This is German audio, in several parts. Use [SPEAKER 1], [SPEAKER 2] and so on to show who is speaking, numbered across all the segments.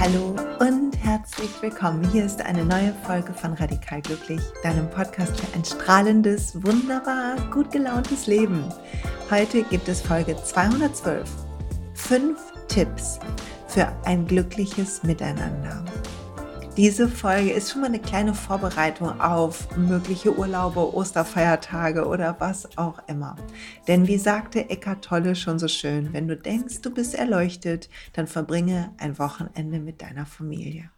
[SPEAKER 1] Hallo und herzlich willkommen. Hier ist eine neue Folge von Radikal Glücklich, deinem Podcast für ein strahlendes, wunderbar, gut gelauntes Leben. Heute gibt es Folge 212. Fünf Tipps für ein glückliches Miteinander. Diese Folge ist schon mal eine kleine Vorbereitung auf mögliche Urlaube, Osterfeiertage oder was auch immer. Denn wie sagte Eckart Tolle schon so schön, wenn du denkst, du bist erleuchtet, dann verbringe ein Wochenende mit deiner Familie.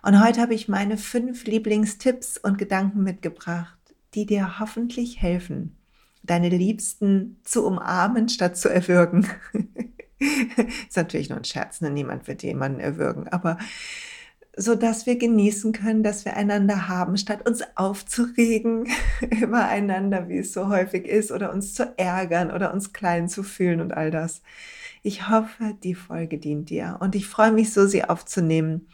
[SPEAKER 1] Und heute habe ich meine fünf Lieblingstipps und Gedanken mitgebracht, die dir hoffentlich helfen, deine Liebsten zu umarmen statt zu erwürgen. ist natürlich nur ein Scherz, ne? niemand wird jemanden erwürgen, aber so dass wir genießen können, dass wir einander haben, statt uns aufzuregen übereinander, wie es so häufig ist, oder uns zu ärgern oder uns klein zu fühlen und all das. Ich hoffe, die Folge dient dir und ich freue mich so, sie aufzunehmen.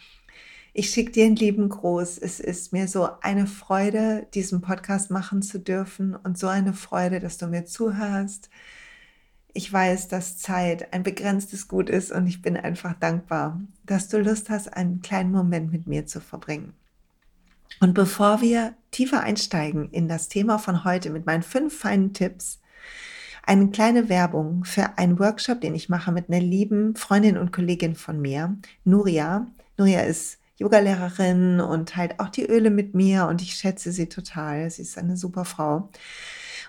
[SPEAKER 1] Ich schicke dir einen lieben Gruß. Es ist mir so eine Freude, diesen Podcast machen zu dürfen und so eine Freude, dass du mir zuhörst ich weiß, dass Zeit ein begrenztes Gut ist und ich bin einfach dankbar, dass du Lust hast, einen kleinen Moment mit mir zu verbringen. Und bevor wir tiefer einsteigen in das Thema von heute mit meinen fünf feinen Tipps, eine kleine Werbung für einen Workshop, den ich mache mit einer lieben Freundin und Kollegin von mir, Nuria. Nuria ist Yogalehrerin und teilt auch die Öle mit mir und ich schätze sie total. Sie ist eine super Frau.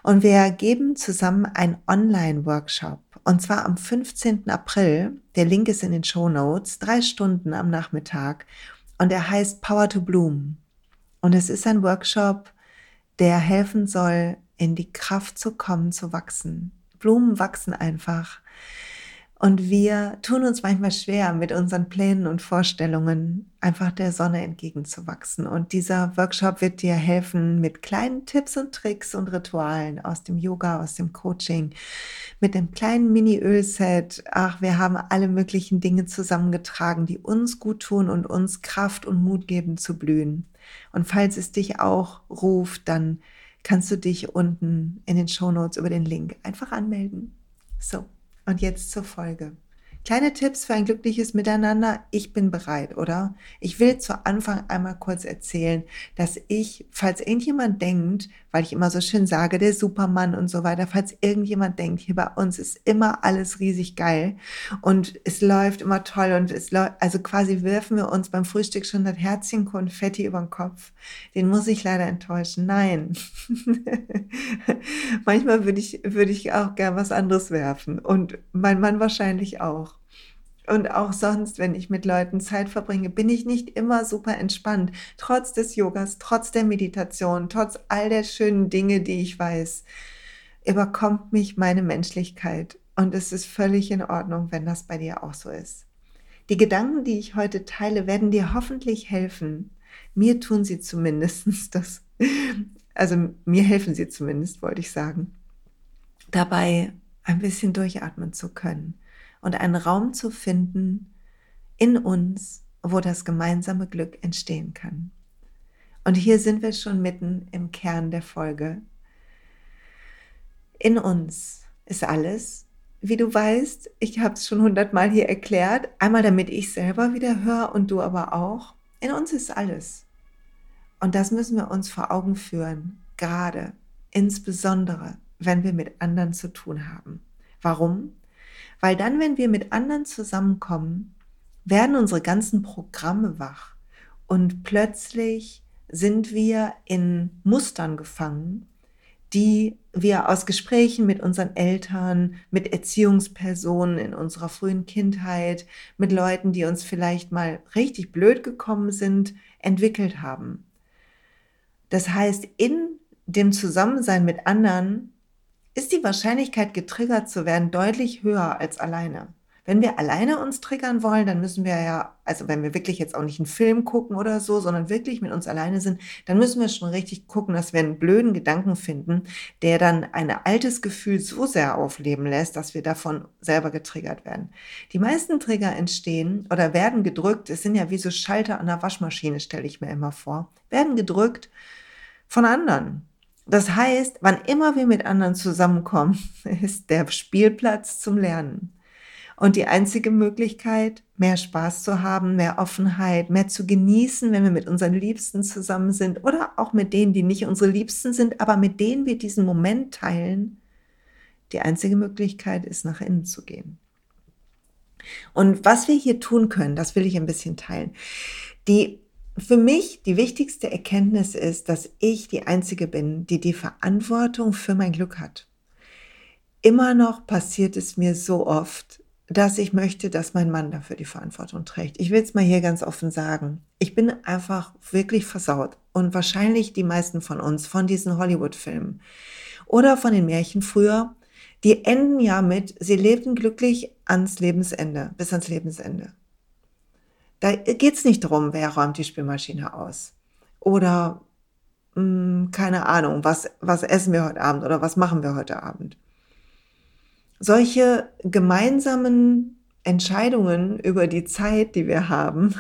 [SPEAKER 1] Und wir geben zusammen einen Online-Workshop. Und zwar am 15. April. Der Link ist in den Show Notes. Drei Stunden am Nachmittag. Und er heißt Power to Bloom. Und es ist ein Workshop, der helfen soll, in die Kraft zu kommen, zu wachsen. Blumen wachsen einfach. Und wir tun uns manchmal schwer, mit unseren Plänen und Vorstellungen einfach der Sonne entgegenzuwachsen. Und dieser Workshop wird dir helfen mit kleinen Tipps und Tricks und Ritualen aus dem Yoga, aus dem Coaching, mit dem kleinen Mini-Ölset. Ach, wir haben alle möglichen Dinge zusammengetragen, die uns gut tun und uns Kraft und Mut geben zu blühen. Und falls es dich auch ruft, dann kannst du dich unten in den Show Notes über den Link einfach anmelden. So. Und jetzt zur Folge. Kleine Tipps für ein glückliches Miteinander. Ich bin bereit, oder? Ich will zu Anfang einmal kurz erzählen, dass ich, falls irgendjemand denkt, weil ich immer so schön sage, der Supermann und so weiter, falls irgendjemand denkt, hier bei uns ist immer alles riesig geil und es läuft immer toll und es läuft, also quasi werfen wir uns beim Frühstück schon das Herzchen Konfetti über den Kopf. Den muss ich leider enttäuschen. Nein. Manchmal würde ich, würde ich auch gern was anderes werfen und mein Mann wahrscheinlich auch und auch sonst, wenn ich mit Leuten Zeit verbringe, bin ich nicht immer super entspannt. Trotz des Yogas, trotz der Meditation, trotz all der schönen Dinge, die ich weiß, überkommt mich meine Menschlichkeit. Und es ist völlig in Ordnung, wenn das bei dir auch so ist. Die Gedanken, die ich heute teile, werden dir hoffentlich helfen. Mir tun sie zumindest das. Also mir helfen sie zumindest, wollte ich sagen. Dabei ein bisschen durchatmen zu können und einen Raum zu finden in uns, wo das gemeinsame Glück entstehen kann. Und hier sind wir schon mitten im Kern der Folge. In uns ist alles, wie du weißt, ich habe es schon hundertmal hier erklärt, einmal damit ich selber wieder höre und du aber auch. In uns ist alles. Und das müssen wir uns vor Augen führen, gerade, insbesondere, wenn wir mit anderen zu tun haben. Warum? Weil dann, wenn wir mit anderen zusammenkommen, werden unsere ganzen Programme wach und plötzlich sind wir in Mustern gefangen, die wir aus Gesprächen mit unseren Eltern, mit Erziehungspersonen in unserer frühen Kindheit, mit Leuten, die uns vielleicht mal richtig blöd gekommen sind, entwickelt haben. Das heißt, in dem Zusammensein mit anderen ist die Wahrscheinlichkeit, getriggert zu werden, deutlich höher als alleine. Wenn wir alleine uns triggern wollen, dann müssen wir ja, also wenn wir wirklich jetzt auch nicht einen Film gucken oder so, sondern wirklich mit uns alleine sind, dann müssen wir schon richtig gucken, dass wir einen blöden Gedanken finden, der dann ein altes Gefühl so sehr aufleben lässt, dass wir davon selber getriggert werden. Die meisten Trigger entstehen oder werden gedrückt, es sind ja wie so Schalter an der Waschmaschine, stelle ich mir immer vor, werden gedrückt von anderen. Das heißt, wann immer wir mit anderen zusammenkommen, ist der Spielplatz zum Lernen. Und die einzige Möglichkeit, mehr Spaß zu haben, mehr Offenheit, mehr zu genießen, wenn wir mit unseren Liebsten zusammen sind oder auch mit denen, die nicht unsere Liebsten sind, aber mit denen wir diesen Moment teilen, die einzige Möglichkeit ist, nach innen zu gehen. Und was wir hier tun können, das will ich ein bisschen teilen. Die für mich die wichtigste Erkenntnis ist, dass ich die Einzige bin, die die Verantwortung für mein Glück hat. Immer noch passiert es mir so oft, dass ich möchte, dass mein Mann dafür die Verantwortung trägt. Ich will es mal hier ganz offen sagen. Ich bin einfach wirklich versaut und wahrscheinlich die meisten von uns von diesen Hollywood-Filmen oder von den Märchen früher, die enden ja mit, sie lebten glücklich ans Lebensende, bis ans Lebensende. Da geht es nicht darum, wer räumt die Spülmaschine aus oder mh, hm, keine Ahnung, was, was essen wir heute Abend oder was machen wir heute Abend solche gemeinsamen Entscheidungen über die Zeit, die wir haben,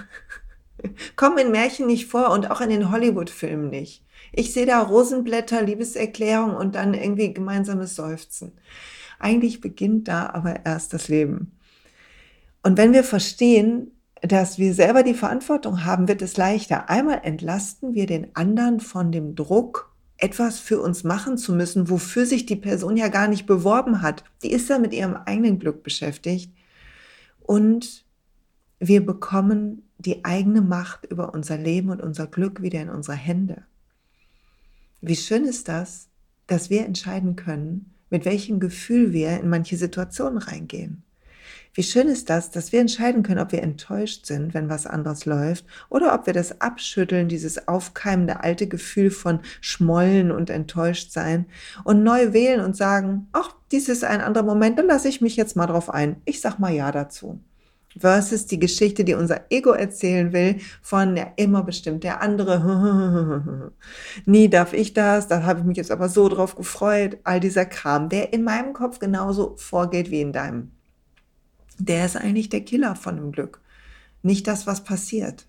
[SPEAKER 1] kommen in Märchen nicht vor und auch in den Hollywood-Filmen nicht. Ich sehe da Rosenblätter, Liebeserklärung und dann irgendwie gemeinsames Seufzen. Eigentlich beginnt da aber erst das Leben. Und wenn wir verstehen, dass wir selber die Verantwortung haben, wird es leichter. Einmal entlasten wir den anderen von dem Druck, etwas für uns machen zu müssen, wofür sich die Person ja gar nicht beworben hat. Die ist ja mit ihrem eigenen Glück beschäftigt. Und wir bekommen die eigene Macht über unser Leben und unser Glück wieder in unsere Hände. Wie schön ist das, dass wir entscheiden können, mit welchem Gefühl wir in manche Situationen reingehen. Wie schön ist das, dass wir entscheiden können, ob wir enttäuscht sind, wenn was anderes läuft, oder ob wir das abschütteln, dieses aufkeimende alte Gefühl von Schmollen und enttäuscht sein und neu wählen und sagen, ach, dies ist ein anderer Moment, dann lasse ich mich jetzt mal drauf ein. Ich sag mal ja dazu. Versus die Geschichte, die unser Ego erzählen will, von ja immer bestimmt der andere. Nie darf ich das, da habe ich mich jetzt aber so drauf gefreut. All dieser Kram, der in meinem Kopf genauso vorgeht wie in deinem der ist eigentlich der Killer von dem Glück. Nicht das, was passiert.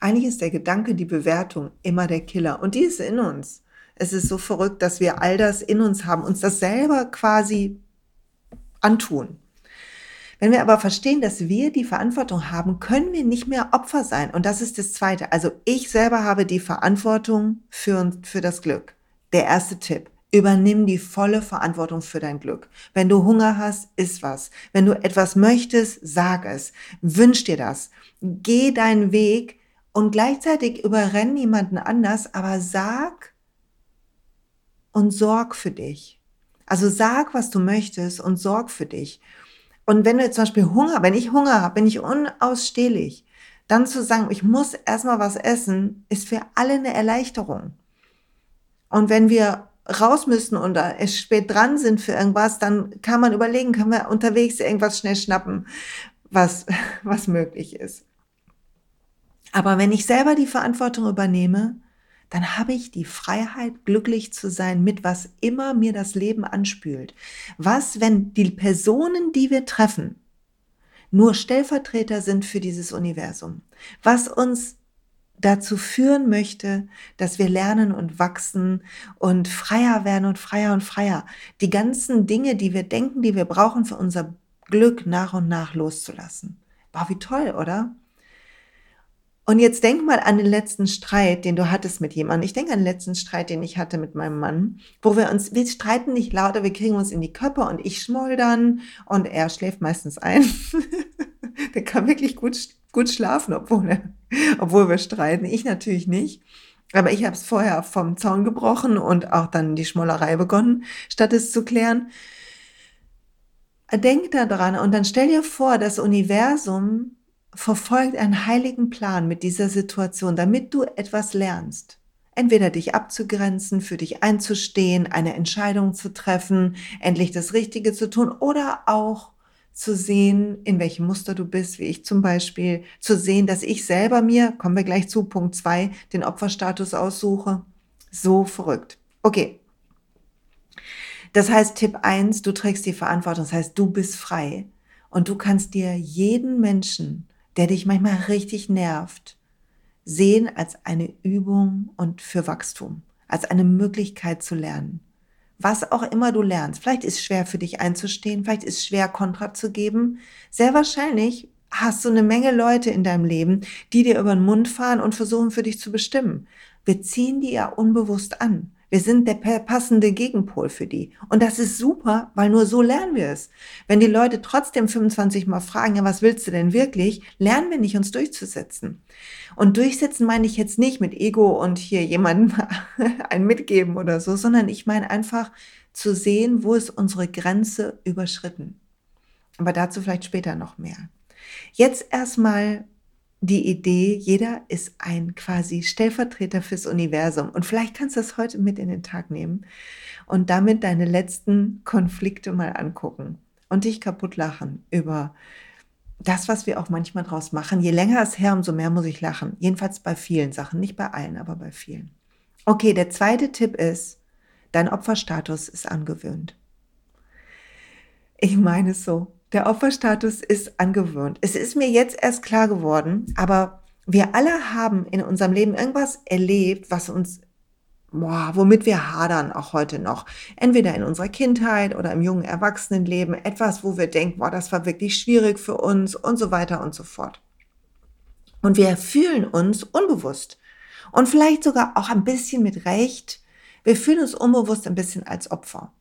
[SPEAKER 1] Eigentlich ist der Gedanke, die Bewertung immer der Killer. Und die ist in uns. Es ist so verrückt, dass wir all das in uns haben, uns das selber quasi antun. Wenn wir aber verstehen, dass wir die Verantwortung haben, können wir nicht mehr Opfer sein. Und das ist das Zweite. Also ich selber habe die Verantwortung für, für das Glück. Der erste Tipp. Übernimm die volle Verantwortung für dein Glück. Wenn du Hunger hast, iss was. Wenn du etwas möchtest, sag es. Wünsch dir das. Geh deinen Weg und gleichzeitig überrenn niemanden anders, aber sag und sorg für dich. Also sag, was du möchtest und sorg für dich. Und wenn du jetzt zum Beispiel Hunger, wenn ich Hunger habe, bin ich unausstehlich. Dann zu sagen, ich muss erstmal was essen, ist für alle eine Erleichterung. Und wenn wir raus müssen und es spät dran sind für irgendwas, dann kann man überlegen, können wir unterwegs irgendwas schnell schnappen, was, was möglich ist. Aber wenn ich selber die Verantwortung übernehme, dann habe ich die Freiheit, glücklich zu sein mit was immer mir das Leben anspült. Was, wenn die Personen, die wir treffen, nur Stellvertreter sind für dieses Universum? Was uns dazu führen möchte, dass wir lernen und wachsen und freier werden und freier und freier. Die ganzen Dinge, die wir denken, die wir brauchen für unser Glück nach und nach loszulassen. Wow, wie toll, oder? Und jetzt denk mal an den letzten Streit, den du hattest mit jemandem. Ich denke an den letzten Streit, den ich hatte mit meinem Mann, wo wir uns, wir streiten nicht lauter, wir kriegen uns in die Köpfe und ich schmoldern und er schläft meistens ein. Der kann wirklich gut gut schlafen, obwohl, obwohl wir streiten. Ich natürlich nicht. Aber ich habe es vorher vom Zaun gebrochen und auch dann die Schmollerei begonnen, statt es zu klären. Denk da dran und dann stell dir vor, das Universum verfolgt einen heiligen Plan mit dieser Situation, damit du etwas lernst. Entweder dich abzugrenzen, für dich einzustehen, eine Entscheidung zu treffen, endlich das Richtige zu tun oder auch zu sehen, in welchem Muster du bist, wie ich zum Beispiel, zu sehen, dass ich selber mir, kommen wir gleich zu Punkt zwei, den Opferstatus aussuche. So verrückt. Okay. Das heißt, Tipp eins: du trägst die Verantwortung, das heißt, du bist frei und du kannst dir jeden Menschen, der dich manchmal richtig nervt, sehen als eine Übung und für Wachstum, als eine Möglichkeit zu lernen was auch immer du lernst. Vielleicht ist es schwer für dich einzustehen, vielleicht ist es schwer Kontra zu geben. Sehr wahrscheinlich hast du eine Menge Leute in deinem Leben, die dir über den Mund fahren und versuchen für dich zu bestimmen. Wir ziehen die ja unbewusst an. Wir sind der passende Gegenpol für die. Und das ist super, weil nur so lernen wir es. Wenn die Leute trotzdem 25 Mal fragen, ja, was willst du denn wirklich, lernen wir nicht, uns durchzusetzen. Und durchsetzen meine ich jetzt nicht mit Ego und hier jemandem ein mitgeben oder so, sondern ich meine einfach zu sehen, wo ist unsere Grenze überschritten. Aber dazu vielleicht später noch mehr. Jetzt erstmal die Idee, jeder ist ein quasi Stellvertreter fürs Universum. Und vielleicht kannst du das heute mit in den Tag nehmen und damit deine letzten Konflikte mal angucken und dich kaputt lachen über das, was wir auch manchmal draus machen. Je länger es her, umso mehr muss ich lachen. Jedenfalls bei vielen Sachen, nicht bei allen, aber bei vielen. Okay, der zweite Tipp ist, dein Opferstatus ist angewöhnt. Ich meine es so. Der Opferstatus ist angewöhnt. Es ist mir jetzt erst klar geworden, aber wir alle haben in unserem Leben irgendwas erlebt, was uns, boah, womit wir hadern auch heute noch. Entweder in unserer Kindheit oder im jungen Erwachsenenleben. Etwas, wo wir denken, boah, das war wirklich schwierig für uns und so weiter und so fort. Und wir fühlen uns unbewusst und vielleicht sogar auch ein bisschen mit Recht. Wir fühlen uns unbewusst ein bisschen als Opfer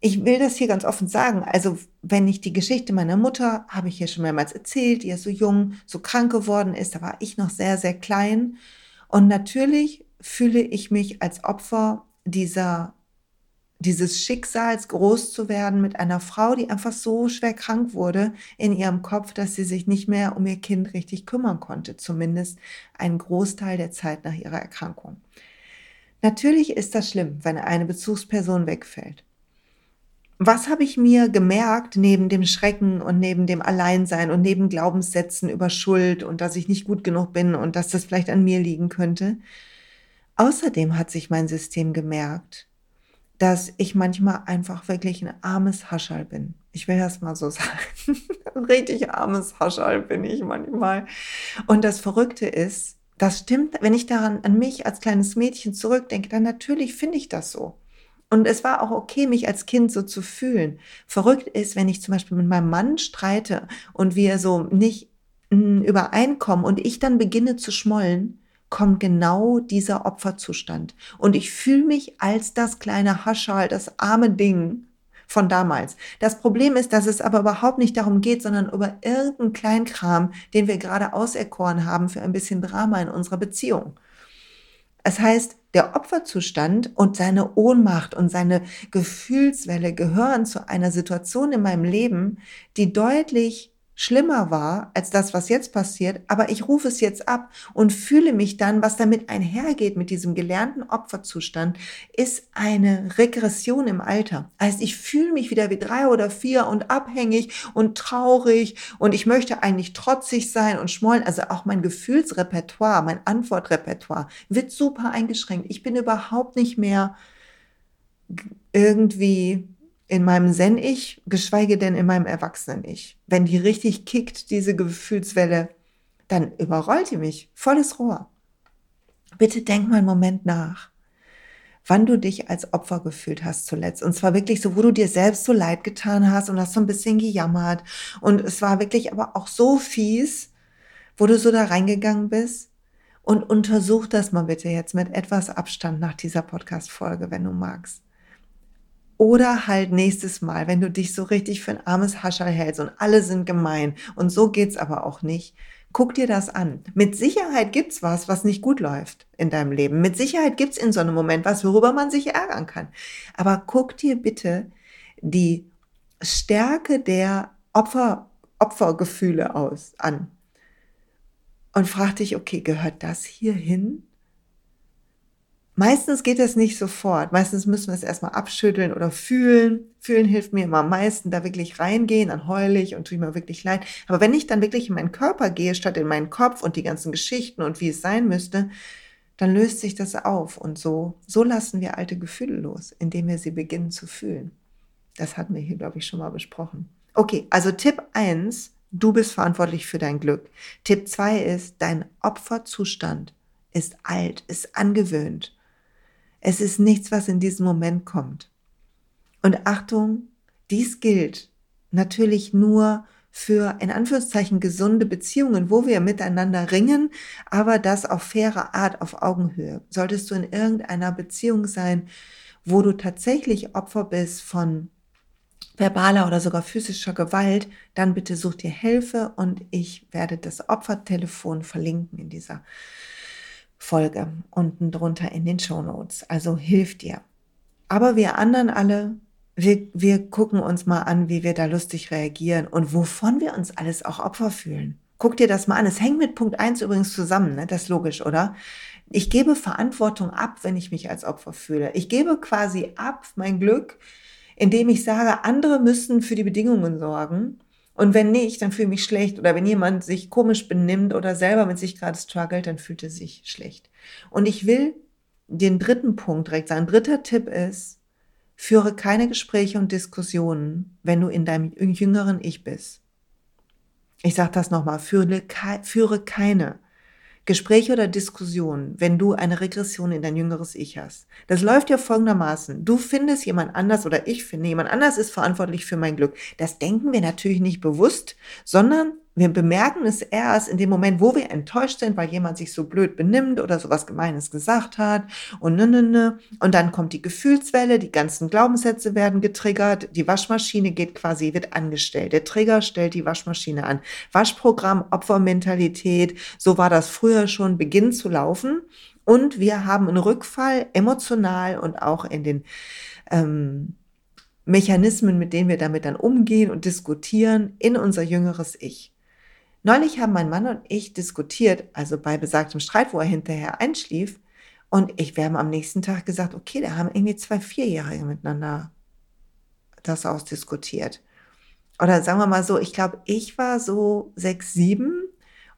[SPEAKER 1] ich will das hier ganz offen sagen. Also, wenn ich die Geschichte meiner Mutter, habe ich hier schon mehrmals erzählt, die ja so jung, so krank geworden ist, da war ich noch sehr, sehr klein. Und natürlich fühle ich mich als Opfer dieser, dieses Schicksals, groß zu werden mit einer Frau, die einfach so schwer krank wurde in ihrem Kopf, dass sie sich nicht mehr um ihr Kind richtig kümmern konnte. Zumindest einen Großteil der Zeit nach ihrer Erkrankung. Natürlich ist das schlimm, wenn eine Bezugsperson wegfällt was habe ich mir gemerkt neben dem Schrecken und neben dem Alleinsein und neben Glaubenssätzen über Schuld und dass ich nicht gut genug bin und dass das vielleicht an mir liegen könnte? Außerdem hat sich mein System gemerkt, dass ich manchmal einfach wirklich ein armes Haschall bin. Ich will das mal so sagen. richtig armes Haschall bin ich manchmal. Und das Verrückte ist, das stimmt, wenn ich daran an mich als kleines Mädchen zurückdenke, dann natürlich finde ich das so. Und es war auch okay, mich als Kind so zu fühlen. Verrückt ist, wenn ich zum Beispiel mit meinem Mann streite und wir so nicht hm, übereinkommen und ich dann beginne zu schmollen, kommt genau dieser Opferzustand. Und ich fühle mich als das kleine Haschal, das arme Ding von damals. Das Problem ist, dass es aber überhaupt nicht darum geht, sondern über irgendeinen Kleinkram, den wir gerade auserkoren haben für ein bisschen Drama in unserer Beziehung. Es heißt, der Opferzustand und seine Ohnmacht und seine Gefühlswelle gehören zu einer Situation in meinem Leben, die deutlich schlimmer war als das, was jetzt passiert, aber ich rufe es jetzt ab und fühle mich dann, was damit einhergeht mit diesem gelernten Opferzustand, ist eine Regression im Alter. Heißt, ich fühle mich wieder wie drei oder vier und abhängig und traurig und ich möchte eigentlich trotzig sein und schmollen. Also auch mein Gefühlsrepertoire, mein Antwortrepertoire wird super eingeschränkt. Ich bin überhaupt nicht mehr irgendwie in meinem Zen-Ich, geschweige denn in meinem Erwachsenen-Ich. Wenn die richtig kickt, diese Gefühlswelle, dann überrollt die mich, volles Rohr. Bitte denk mal einen Moment nach, wann du dich als Opfer gefühlt hast zuletzt. Und zwar wirklich so, wo du dir selbst so leid getan hast und hast so ein bisschen gejammert. Und es war wirklich aber auch so fies, wo du so da reingegangen bist. Und untersuch das mal bitte jetzt mit etwas Abstand nach dieser Podcast-Folge, wenn du magst. Oder halt nächstes Mal, wenn du dich so richtig für ein armes Hascherl hältst und alle sind gemein und so geht's aber auch nicht. Guck dir das an. Mit Sicherheit gibt's was, was nicht gut läuft in deinem Leben. Mit Sicherheit gibt's in so einem Moment was, worüber man sich ärgern kann. Aber guck dir bitte die Stärke der Opfer, Opfergefühle aus an. Und frag dich, okay, gehört das hier hin? Meistens geht das nicht sofort. Meistens müssen wir es erstmal abschütteln oder fühlen. Fühlen hilft mir immer am meisten, da wirklich reingehen, dann heule ich und tue mir wirklich leid. Aber wenn ich dann wirklich in meinen Körper gehe, statt in meinen Kopf und die ganzen Geschichten und wie es sein müsste, dann löst sich das auf. Und so, so lassen wir alte Gefühle los, indem wir sie beginnen zu fühlen. Das hatten wir hier, glaube ich, schon mal besprochen. Okay, also Tipp eins: du bist verantwortlich für dein Glück. Tipp zwei ist, dein Opferzustand ist alt, ist angewöhnt. Es ist nichts, was in diesem Moment kommt. Und Achtung, dies gilt natürlich nur für in Anführungszeichen gesunde Beziehungen, wo wir miteinander ringen, aber das auf faire Art, auf Augenhöhe. Solltest du in irgendeiner Beziehung sein, wo du tatsächlich Opfer bist von verbaler oder sogar physischer Gewalt, dann bitte such dir Hilfe und ich werde das Opfertelefon verlinken in dieser Folge unten drunter in den Show Notes. Also hilft dir. Aber wir anderen alle, wir, wir gucken uns mal an, wie wir da lustig reagieren und wovon wir uns alles auch Opfer fühlen. Guck dir das mal an. Es hängt mit Punkt eins übrigens zusammen, ne? das ist logisch, oder? Ich gebe Verantwortung ab, wenn ich mich als Opfer fühle. Ich gebe quasi ab mein Glück, indem ich sage, andere müssen für die Bedingungen sorgen und wenn nicht, dann fühle ich mich schlecht. Oder wenn jemand sich komisch benimmt oder selber mit sich gerade struggelt, dann fühlt er sich schlecht. Und ich will den dritten Punkt direkt sagen. Dritter Tipp ist, führe keine Gespräche und Diskussionen, wenn du in deinem jüngeren Ich bist. Ich sage das nochmal, führe, führe keine Gespräche oder Diskussionen, wenn du eine Regression in dein jüngeres Ich hast. Das läuft ja folgendermaßen. Du findest jemand anders oder ich finde, jemand anders ist verantwortlich für mein Glück. Das denken wir natürlich nicht bewusst, sondern wir bemerken es erst in dem Moment, wo wir enttäuscht sind, weil jemand sich so blöd benimmt oder sowas Gemeines gesagt hat und ne, ne, ne. Und dann kommt die Gefühlswelle, die ganzen Glaubenssätze werden getriggert, die Waschmaschine geht quasi, wird angestellt. Der Trigger stellt die Waschmaschine an. Waschprogramm, Opfermentalität, so war das früher schon, beginnt zu laufen. Und wir haben einen Rückfall emotional und auch in den ähm, Mechanismen, mit denen wir damit dann umgehen und diskutieren, in unser jüngeres Ich. Neulich haben mein Mann und ich diskutiert, also bei besagtem Streit, wo er hinterher einschlief. Und ich, wir haben am nächsten Tag gesagt, okay, da haben irgendwie zwei Vierjährige miteinander das ausdiskutiert. Oder sagen wir mal so, ich glaube, ich war so sechs, sieben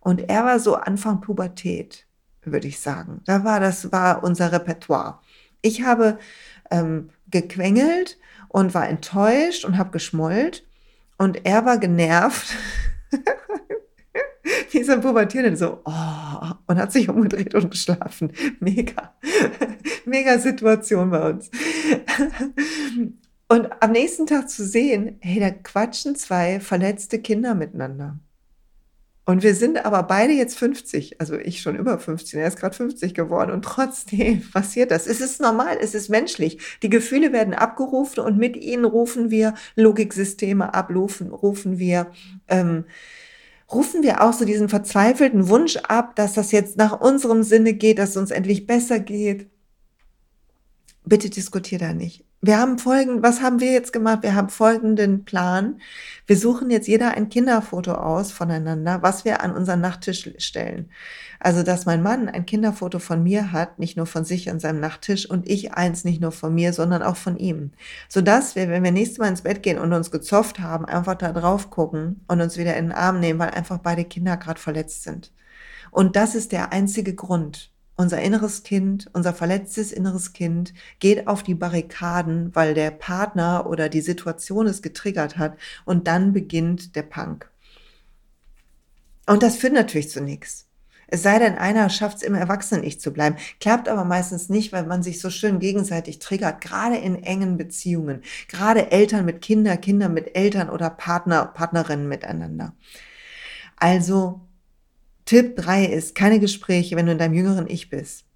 [SPEAKER 1] und er war so Anfang Pubertät, würde ich sagen. Da war, das war unser Repertoire. Ich habe ähm, gequengelt und war enttäuscht und habe geschmollt und er war genervt ein Pubertierender, so, oh, und hat sich umgedreht und geschlafen. Mega, mega Situation bei uns. Und am nächsten Tag zu sehen, hey, da quatschen zwei verletzte Kinder miteinander. Und wir sind aber beide jetzt 50, also ich schon über 50, er ist gerade 50 geworden und trotzdem passiert das. Es ist normal, es ist menschlich. Die Gefühle werden abgerufen und mit ihnen rufen wir Logiksysteme ab, rufen, rufen wir ähm, rufen wir auch so diesen verzweifelten Wunsch ab, dass das jetzt nach unserem Sinne geht, dass es uns endlich besser geht. Bitte diskutier da nicht. Wir haben folgenden, was haben wir jetzt gemacht? Wir haben folgenden Plan. Wir suchen jetzt jeder ein Kinderfoto aus voneinander, was wir an unseren Nachttisch stellen. Also, dass mein Mann ein Kinderfoto von mir hat, nicht nur von sich an seinem Nachttisch und ich eins nicht nur von mir, sondern auch von ihm. Sodass wir, wenn wir nächstes Mal ins Bett gehen und uns gezofft haben, einfach da drauf gucken und uns wieder in den Arm nehmen, weil einfach beide Kinder gerade verletzt sind. Und das ist der einzige Grund, unser inneres Kind, unser verletztes inneres Kind geht auf die Barrikaden, weil der Partner oder die Situation es getriggert hat und dann beginnt der Punk. Und das führt natürlich zu nichts. Es sei denn, einer schafft es im Erwachsenen-Ich zu bleiben. Klappt aber meistens nicht, weil man sich so schön gegenseitig triggert, gerade in engen Beziehungen. Gerade Eltern mit Kindern, Kinder mit Eltern oder Partner, Partnerinnen miteinander. Also Tipp drei ist, keine Gespräche, wenn du in deinem jüngeren Ich bist.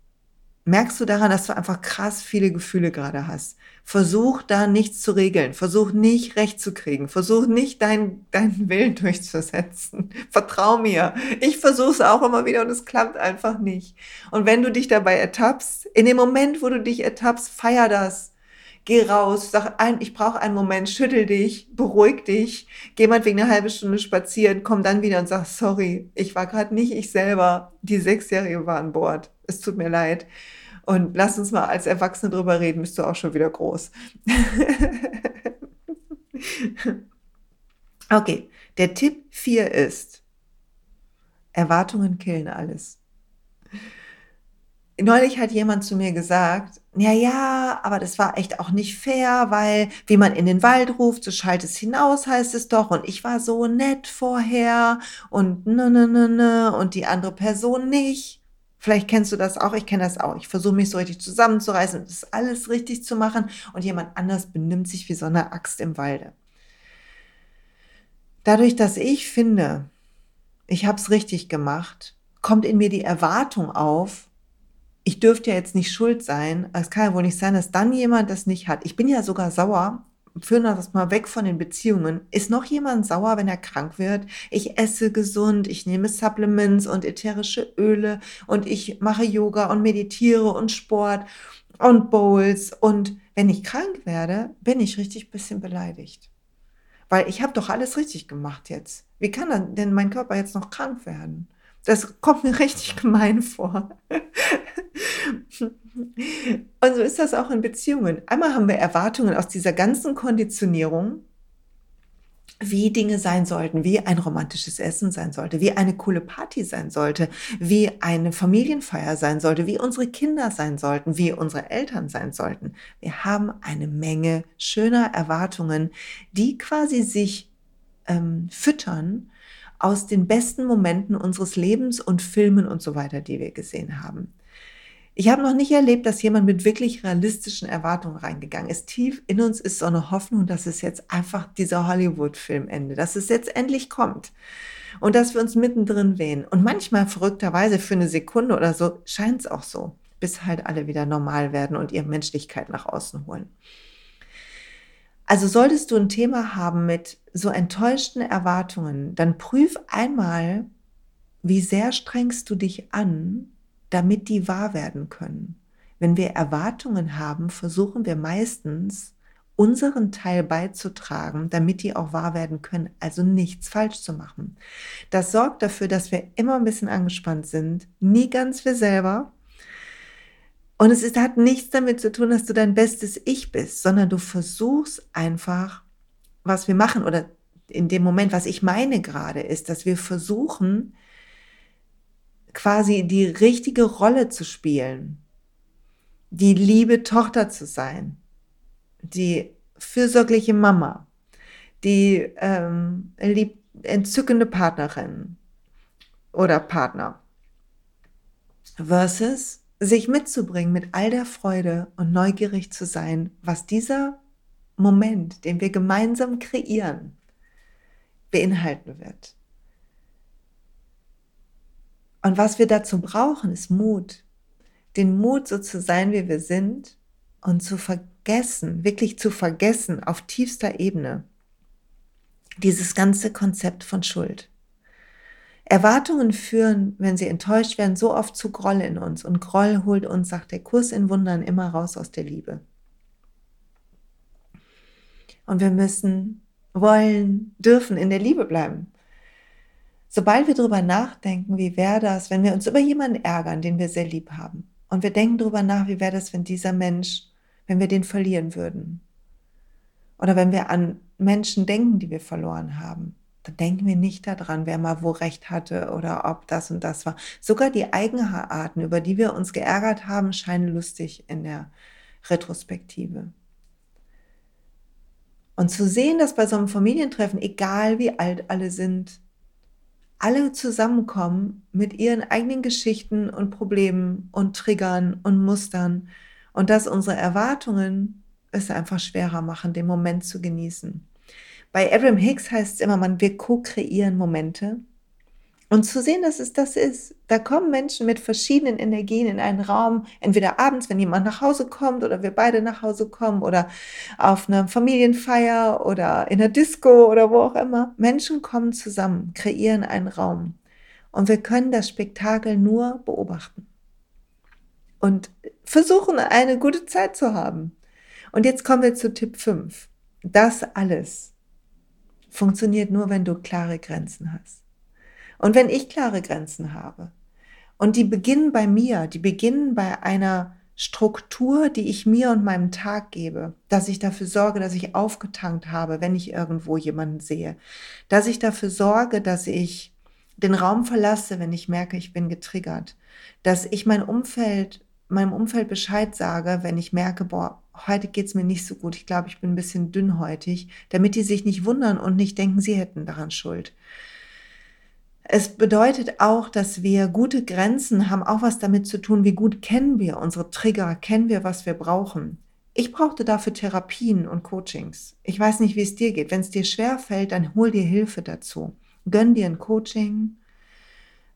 [SPEAKER 1] Merkst du daran, dass du einfach krass viele Gefühle gerade hast? Versuch da nichts zu regeln. Versuch nicht recht zu kriegen. Versuch nicht deinen deinen Willen durchzusetzen. Vertrau mir. Ich versuche es auch immer wieder und es klappt einfach nicht. Und wenn du dich dabei ertappst, in dem Moment, wo du dich ertappst, feier das geh raus, sag ein, ich brauche einen Moment, schüttel dich, beruhig dich, geh mal wegen eine halbe Stunde spazieren, komm dann wieder und sag, sorry, ich war gerade nicht ich selber, die Sechsjährige war an Bord, es tut mir leid. Und lass uns mal als Erwachsene drüber reden, bist du auch schon wieder groß. okay, der Tipp 4 ist, Erwartungen killen alles. Neulich hat jemand zu mir gesagt, ja, ja, aber das war echt auch nicht fair, weil wie man in den Wald ruft, so schallt es hinaus, heißt es doch. Und ich war so nett vorher und ne, ne, ne, ne, und die andere Person nicht. Vielleicht kennst du das auch, ich kenne das auch. Ich versuche mich so richtig zusammenzureißen und das alles richtig zu machen und jemand anders benimmt sich wie so eine Axt im Walde. Dadurch, dass ich finde, ich habe es richtig gemacht, kommt in mir die Erwartung auf, ich dürfte ja jetzt nicht schuld sein. Es kann ja wohl nicht sein, dass dann jemand das nicht hat. Ich bin ja sogar sauer. Führen wir das mal weg von den Beziehungen. Ist noch jemand sauer, wenn er krank wird? Ich esse gesund, ich nehme Supplements und ätherische Öle und ich mache Yoga und meditiere und Sport und Bowls. Und wenn ich krank werde, bin ich richtig bisschen beleidigt. Weil ich habe doch alles richtig gemacht jetzt. Wie kann denn mein Körper jetzt noch krank werden? Das kommt mir richtig gemein vor. Und so ist das auch in Beziehungen. Einmal haben wir Erwartungen aus dieser ganzen Konditionierung, wie Dinge sein sollten, wie ein romantisches Essen sein sollte, wie eine coole Party sein sollte, wie eine Familienfeier sein sollte, wie unsere Kinder sein sollten, wie unsere Eltern sein sollten. Wir haben eine Menge schöner Erwartungen, die quasi sich ähm, füttern aus den besten Momenten unseres Lebens und Filmen und so weiter, die wir gesehen haben. Ich habe noch nicht erlebt, dass jemand mit wirklich realistischen Erwartungen reingegangen ist. Tief in uns ist so eine Hoffnung, dass es jetzt einfach dieser Hollywood-Film endet, dass es jetzt endlich kommt und dass wir uns mittendrin wehen. Und manchmal verrückterweise für eine Sekunde oder so scheint es auch so, bis halt alle wieder normal werden und ihre Menschlichkeit nach außen holen. Also solltest du ein Thema haben mit so enttäuschten Erwartungen, dann prüf einmal, wie sehr strengst du dich an, damit die wahr werden können. Wenn wir Erwartungen haben, versuchen wir meistens, unseren Teil beizutragen, damit die auch wahr werden können, also nichts falsch zu machen. Das sorgt dafür, dass wir immer ein bisschen angespannt sind, nie ganz wir selber, und es ist, hat nichts damit zu tun, dass du dein bestes Ich bist, sondern du versuchst einfach, was wir machen oder in dem Moment, was ich meine gerade, ist, dass wir versuchen, quasi die richtige Rolle zu spielen, die liebe Tochter zu sein, die fürsorgliche Mama, die ähm, lieb, entzückende Partnerin oder Partner. Versus sich mitzubringen mit all der Freude und neugierig zu sein, was dieser Moment, den wir gemeinsam kreieren, beinhalten wird. Und was wir dazu brauchen, ist Mut. Den Mut, so zu sein, wie wir sind und zu vergessen, wirklich zu vergessen auf tiefster Ebene, dieses ganze Konzept von Schuld. Erwartungen führen, wenn sie enttäuscht werden, so oft zu Groll in uns. Und Groll holt uns, sagt der Kurs in Wundern, immer raus aus der Liebe. Und wir müssen, wollen, dürfen in der Liebe bleiben. Sobald wir darüber nachdenken, wie wäre das, wenn wir uns über jemanden ärgern, den wir sehr lieb haben, und wir denken darüber nach, wie wäre das, wenn dieser Mensch, wenn wir den verlieren würden. Oder wenn wir an Menschen denken, die wir verloren haben da denken wir nicht daran, wer mal wo recht hatte oder ob das und das war. Sogar die Eigenarten, über die wir uns geärgert haben, scheinen lustig in der Retrospektive. Und zu sehen, dass bei so einem Familientreffen, egal wie alt alle sind, alle zusammenkommen mit ihren eigenen Geschichten und Problemen und Triggern und Mustern und dass unsere Erwartungen es einfach schwerer machen, den Moment zu genießen. Bei Abraham Hicks heißt es immer, man, wir co-kreieren Momente. Und zu sehen, dass es das ist. Da kommen Menschen mit verschiedenen Energien in einen Raum, entweder abends, wenn jemand nach Hause kommt oder wir beide nach Hause kommen oder auf einer Familienfeier oder in der Disco oder wo auch immer. Menschen kommen zusammen, kreieren einen Raum. Und wir können das Spektakel nur beobachten. Und versuchen, eine gute Zeit zu haben. Und jetzt kommen wir zu Tipp 5. Das alles funktioniert nur, wenn du klare Grenzen hast. Und wenn ich klare Grenzen habe und die beginnen bei mir, die beginnen bei einer Struktur, die ich mir und meinem Tag gebe, dass ich dafür sorge, dass ich aufgetankt habe, wenn ich irgendwo jemanden sehe, dass ich dafür sorge, dass ich den Raum verlasse, wenn ich merke, ich bin getriggert, dass ich mein Umfeld, meinem Umfeld Bescheid sage, wenn ich merke, boah, heute geht's mir nicht so gut, ich glaube, ich bin ein bisschen dünnhäutig, damit die sich nicht wundern und nicht denken, sie hätten daran Schuld. Es bedeutet auch, dass wir gute Grenzen haben, auch was damit zu tun, wie gut kennen wir unsere Trigger, kennen wir, was wir brauchen. Ich brauchte dafür Therapien und Coachings. Ich weiß nicht, wie es dir geht. Wenn es dir schwer fällt, dann hol dir Hilfe dazu. Gönn dir ein Coaching,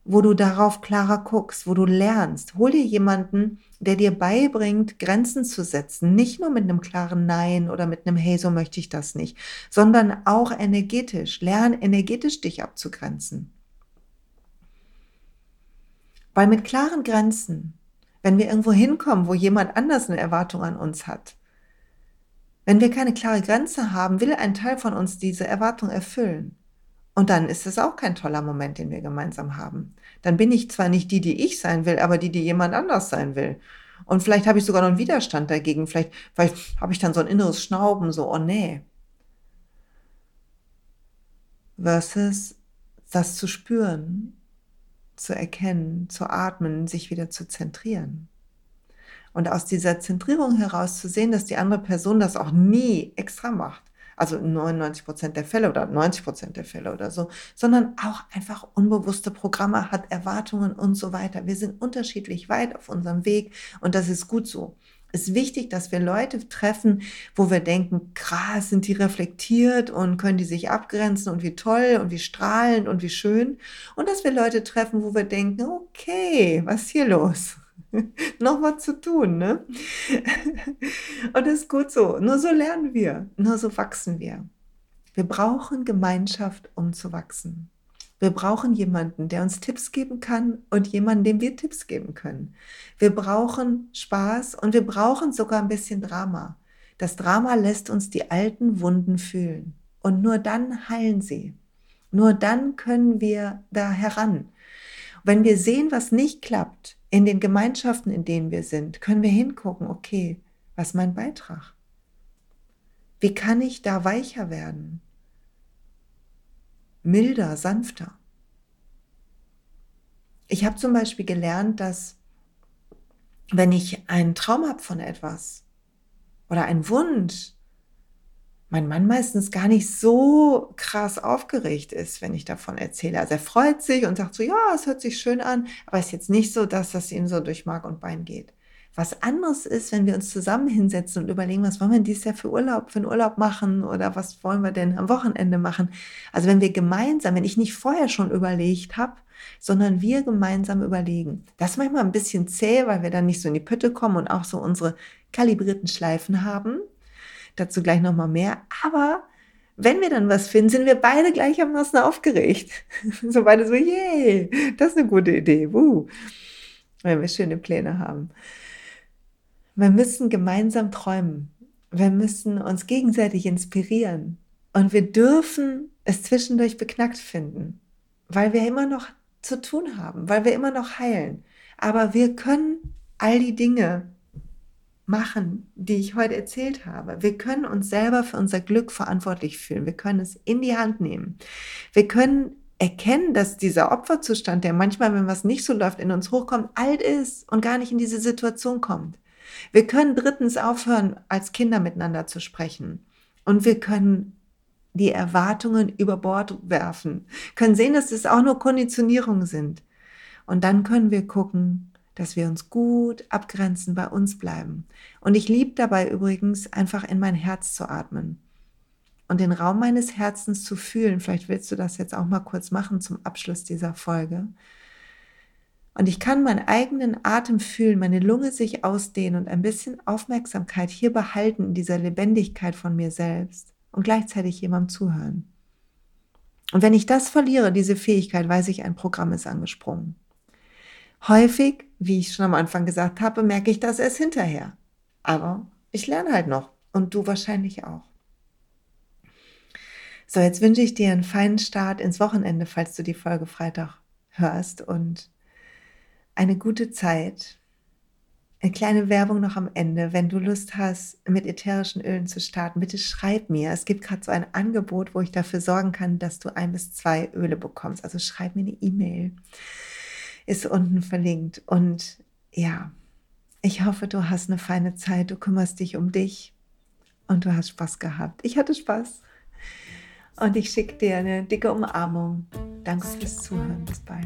[SPEAKER 1] wo du darauf klarer guckst, wo du lernst. Hol dir jemanden, der dir beibringt, Grenzen zu setzen. Nicht nur mit einem klaren Nein oder mit einem Hey, so möchte ich das nicht, sondern auch energetisch. Lern energetisch dich abzugrenzen. Weil mit klaren Grenzen, wenn wir irgendwo hinkommen, wo jemand anders eine Erwartung an uns hat, wenn wir keine klare Grenze haben, will ein Teil von uns diese Erwartung erfüllen. Und dann ist es auch kein toller Moment, den wir gemeinsam haben. Dann bin ich zwar nicht die, die ich sein will, aber die, die jemand anders sein will. Und vielleicht habe ich sogar noch einen Widerstand dagegen. Vielleicht, vielleicht habe ich dann so ein inneres Schnauben, so, oh nee. Versus das zu spüren zu erkennen, zu atmen, sich wieder zu zentrieren. Und aus dieser Zentrierung heraus zu sehen, dass die andere Person das auch nie extra macht. Also 99 Prozent der Fälle oder 90 Prozent der Fälle oder so, sondern auch einfach unbewusste Programme hat, Erwartungen und so weiter. Wir sind unterschiedlich weit auf unserem Weg und das ist gut so ist wichtig, dass wir Leute treffen, wo wir denken, krass, sind die reflektiert und können die sich abgrenzen und wie toll und wie strahlend und wie schön. Und dass wir Leute treffen, wo wir denken, okay, was ist hier los? Noch was zu tun, ne? und das ist gut so. Nur so lernen wir, nur so wachsen wir. Wir brauchen Gemeinschaft, um zu wachsen. Wir brauchen jemanden, der uns Tipps geben kann und jemanden, dem wir Tipps geben können. Wir brauchen Spaß und wir brauchen sogar ein bisschen Drama. Das Drama lässt uns die alten Wunden fühlen. Und nur dann heilen sie. Nur dann können wir da heran. Wenn wir sehen, was nicht klappt in den Gemeinschaften, in denen wir sind, können wir hingucken, okay, was ist mein Beitrag? Wie kann ich da weicher werden? milder, sanfter. Ich habe zum Beispiel gelernt, dass wenn ich einen Traum habe von etwas oder einen Wunsch, mein Mann meistens gar nicht so krass aufgeregt ist, wenn ich davon erzähle. Also er freut sich und sagt so, ja, es hört sich schön an, aber es ist jetzt nicht so, dass das ihm so durch Mark und Bein geht. Was anderes ist, wenn wir uns zusammen hinsetzen und überlegen, was wollen wir dieses Jahr für Urlaub, für einen Urlaub machen oder was wollen wir denn am Wochenende machen. Also wenn wir gemeinsam, wenn ich nicht vorher schon überlegt habe, sondern wir gemeinsam überlegen. Das ist manchmal ein bisschen zäh, weil wir dann nicht so in die Pötte kommen und auch so unsere kalibrierten Schleifen haben. Dazu gleich nochmal mehr. Aber wenn wir dann was finden, sind wir beide gleichermaßen aufgeregt. so beide so, yay, das ist eine gute Idee. Wuh. Wenn wir schöne Pläne haben. Wir müssen gemeinsam träumen. Wir müssen uns gegenseitig inspirieren. Und wir dürfen es zwischendurch beknackt finden, weil wir immer noch zu tun haben, weil wir immer noch heilen. Aber wir können all die Dinge machen, die ich heute erzählt habe. Wir können uns selber für unser Glück verantwortlich fühlen. Wir können es in die Hand nehmen. Wir können erkennen, dass dieser Opferzustand, der manchmal, wenn was nicht so läuft, in uns hochkommt, alt ist und gar nicht in diese Situation kommt. Wir können drittens aufhören, als Kinder miteinander zu sprechen. Und wir können die Erwartungen über Bord werfen, können sehen, dass es auch nur Konditionierungen sind. Und dann können wir gucken, dass wir uns gut abgrenzen, bei uns bleiben. Und ich liebe dabei übrigens, einfach in mein Herz zu atmen und den Raum meines Herzens zu fühlen. Vielleicht willst du das jetzt auch mal kurz machen zum Abschluss dieser Folge. Und ich kann meinen eigenen Atem fühlen, meine Lunge sich ausdehnen und ein bisschen Aufmerksamkeit hier behalten in dieser Lebendigkeit von mir selbst und gleichzeitig jemandem zuhören. Und wenn ich das verliere, diese Fähigkeit, weiß ich, ein Programm ist angesprungen. Häufig, wie ich schon am Anfang gesagt habe, merke ich das erst hinterher. Aber ich lerne halt noch und du wahrscheinlich auch. So, jetzt wünsche ich dir einen feinen Start ins Wochenende, falls du die Folge Freitag hörst und eine gute Zeit. Eine kleine Werbung noch am Ende. Wenn du Lust hast, mit ätherischen Ölen zu starten, bitte schreib mir. Es gibt gerade so ein Angebot, wo ich dafür sorgen kann, dass du ein bis zwei Öle bekommst. Also schreib mir eine E-Mail. Ist unten verlinkt. Und ja, ich hoffe, du hast eine feine Zeit. Du kümmerst dich um dich und du hast Spaß gehabt. Ich hatte Spaß. Und ich schicke dir eine dicke Umarmung. Danke fürs Zuhören. Bis bald.